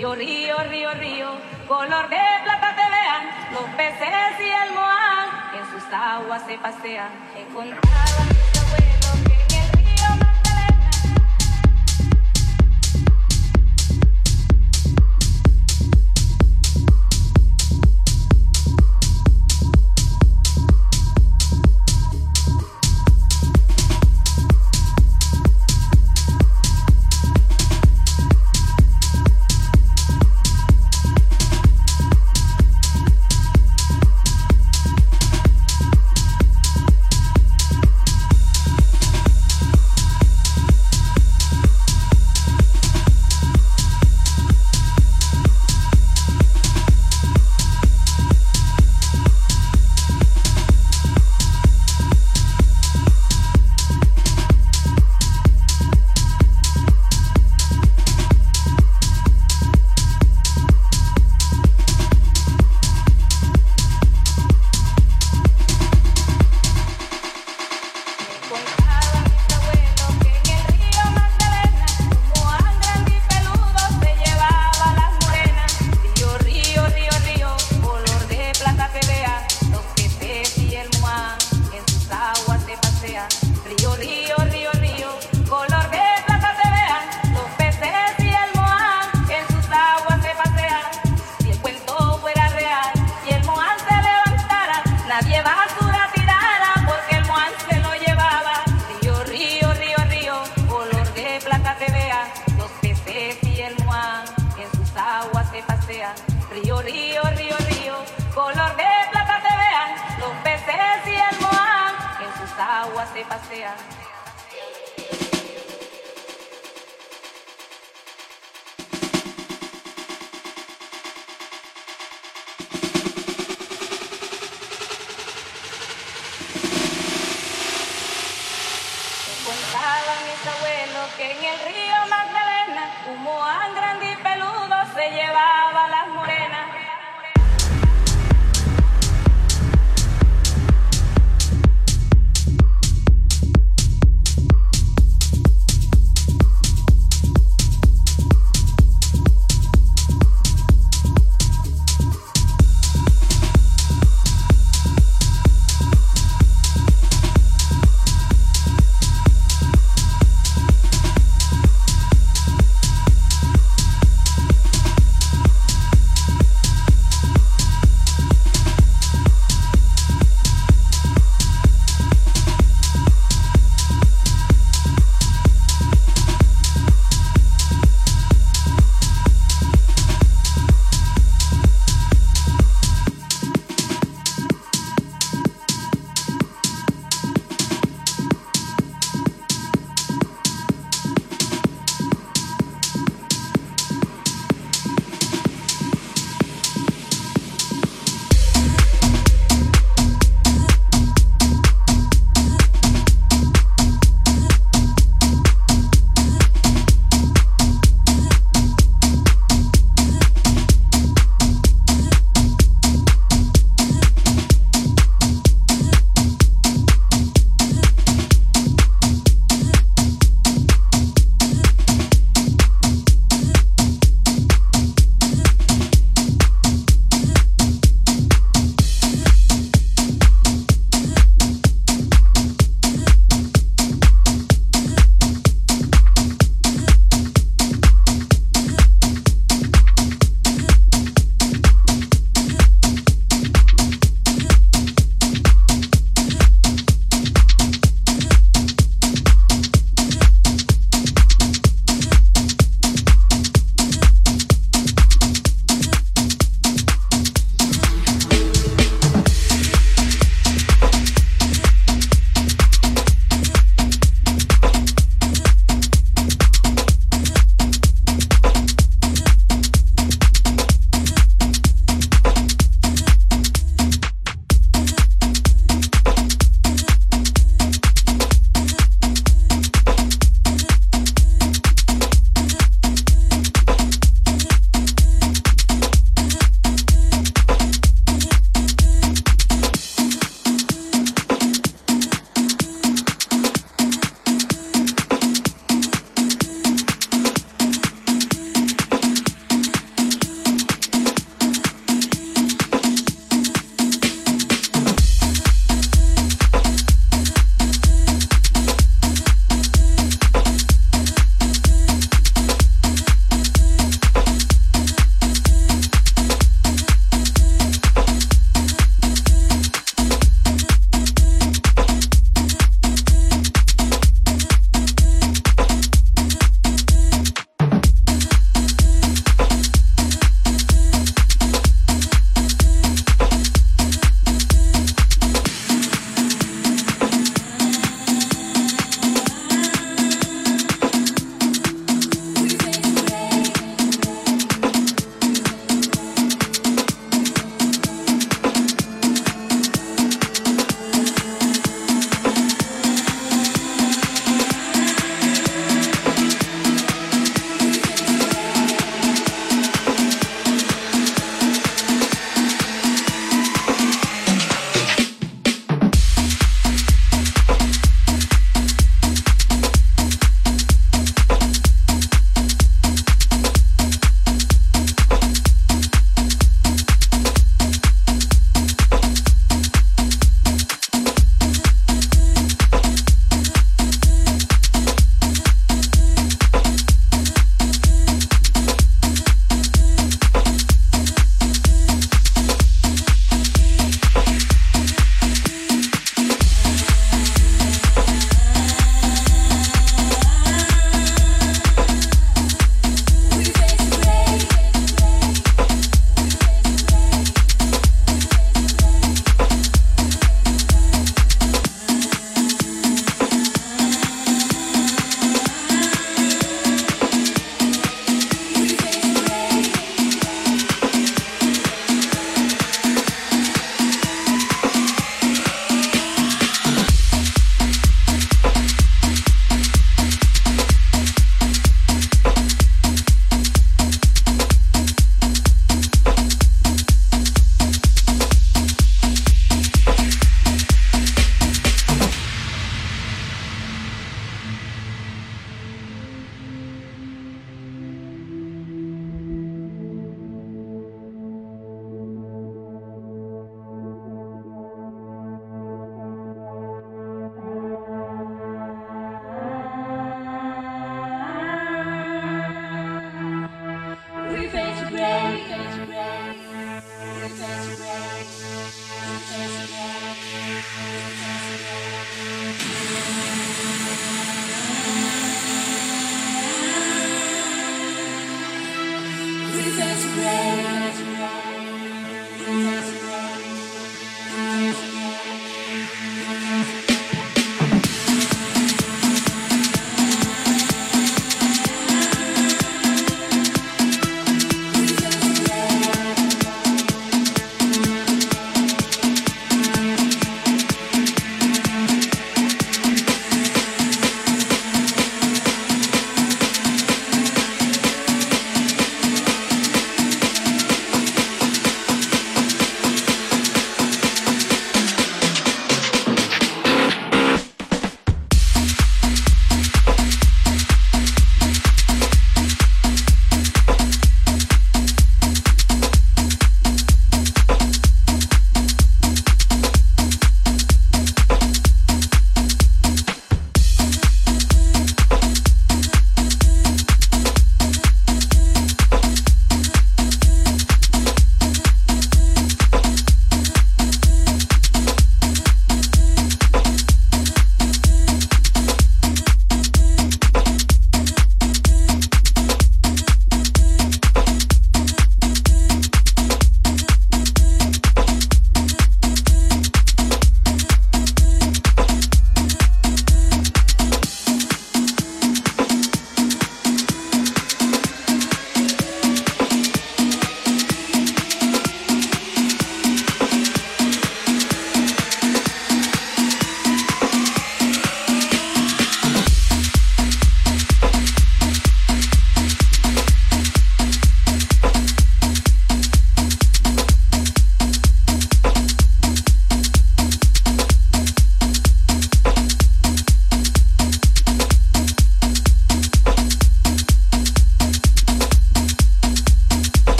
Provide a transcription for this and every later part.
Río, río, río, río, color de plata te vean. Los peces y el Moan en sus aguas se pasean. Encontraban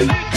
you.